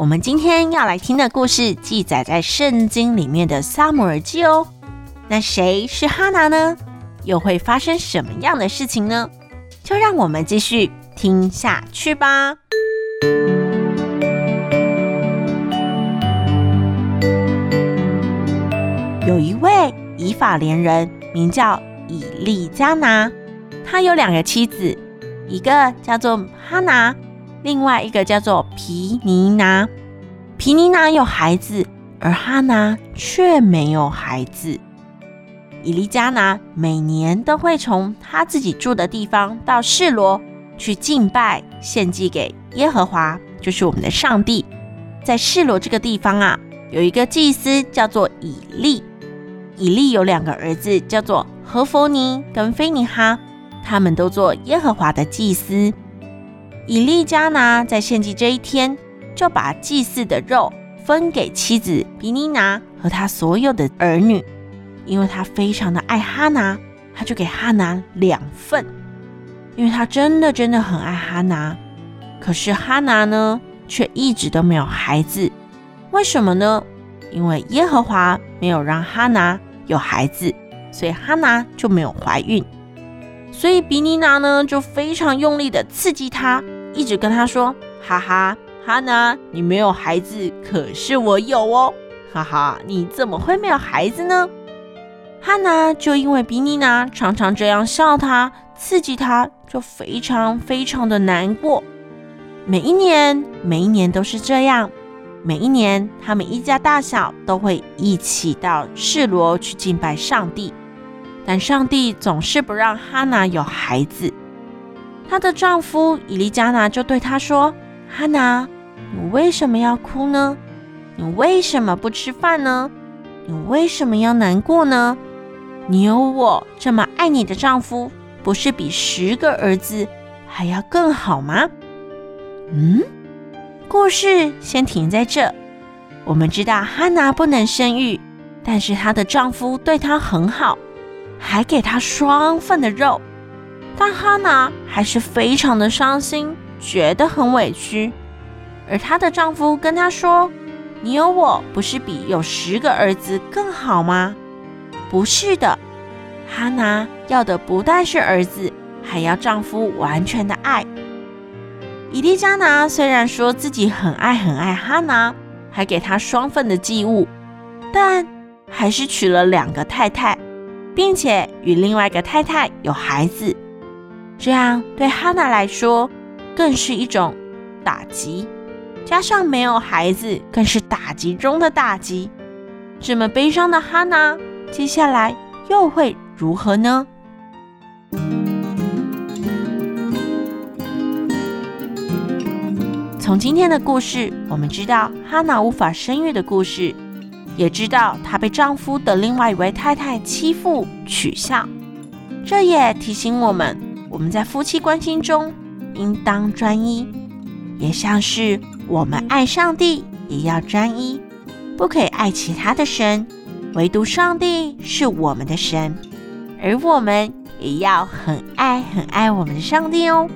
我们今天要来听的故事记载在圣经里面的撒母耳记哦。那谁是哈拿呢？又会发生什么样的事情呢？就让我们继续听下去吧。有一位以法莲人，名叫以利加拿，他有两个妻子，一个叫做哈拿。另外一个叫做皮尼拿，皮尼拿有孩子，而哈拿却没有孩子。以利加拿每年都会从他自己住的地方到示罗去敬拜，献祭给耶和华，就是我们的上帝。在示罗这个地方啊，有一个祭司叫做以利。以利有两个儿子，叫做何弗尼跟菲尼哈，他们都做耶和华的祭司。以利加拿在献祭这一天，就把祭祀的肉分给妻子比尼拿和他所有的儿女，因为他非常的爱哈拿，他就给哈拿两份，因为他真的真的很爱哈拿。可是哈拿呢，却一直都没有孩子，为什么呢？因为耶和华没有让哈拿有孩子，所以哈拿就没有怀孕。所以比尼拿呢，就非常用力的刺激他。一直跟他说：“哈哈，哈拿，你没有孩子，可是我有哦，哈哈，你怎么会没有孩子呢？”哈拿就因为比尼娜常常这样笑他、刺激他，就非常非常的难过。每一年，每一年都是这样。每一年，他们一家大小都会一起到示罗去敬拜上帝，但上帝总是不让哈拿有孩子。她的丈夫以利加拿就对她说：“哈拿，你为什么要哭呢？你为什么不吃饭呢？你为什么要难过呢？你有我这么爱你的丈夫，不是比十个儿子还要更好吗？”嗯，故事先停在这。我们知道哈拿不能生育，但是她的丈夫对她很好，还给她双份的肉。但哈娜还是非常的伤心，觉得很委屈。而她的丈夫跟她说：“你有我不是比有十个儿子更好吗？”不是的，哈娜要的不但是儿子，还要丈夫完全的爱。以利加拿虽然说自己很爱很爱哈娜，还给她双份的祭物，但还是娶了两个太太，并且与另外一个太太有孩子。这样对哈娜来说，更是一种打击，加上没有孩子，更是打击中的打击。这么悲伤的哈娜，接下来又会如何呢？从今天的故事，我们知道哈娜无法生育的故事，也知道她被丈夫的另外一位太太欺负取笑。这也提醒我们。我们在夫妻关系中应当专一，也像是我们爱上帝也要专一，不可以爱其他的神，唯独上帝是我们的神，而我们也要很爱很爱我们的上帝哦。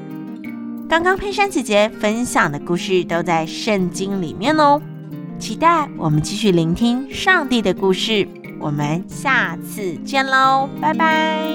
刚刚佩珊姐姐分享的故事都在圣经里面哦，期待我们继续聆听上帝的故事，我们下次见喽，拜拜。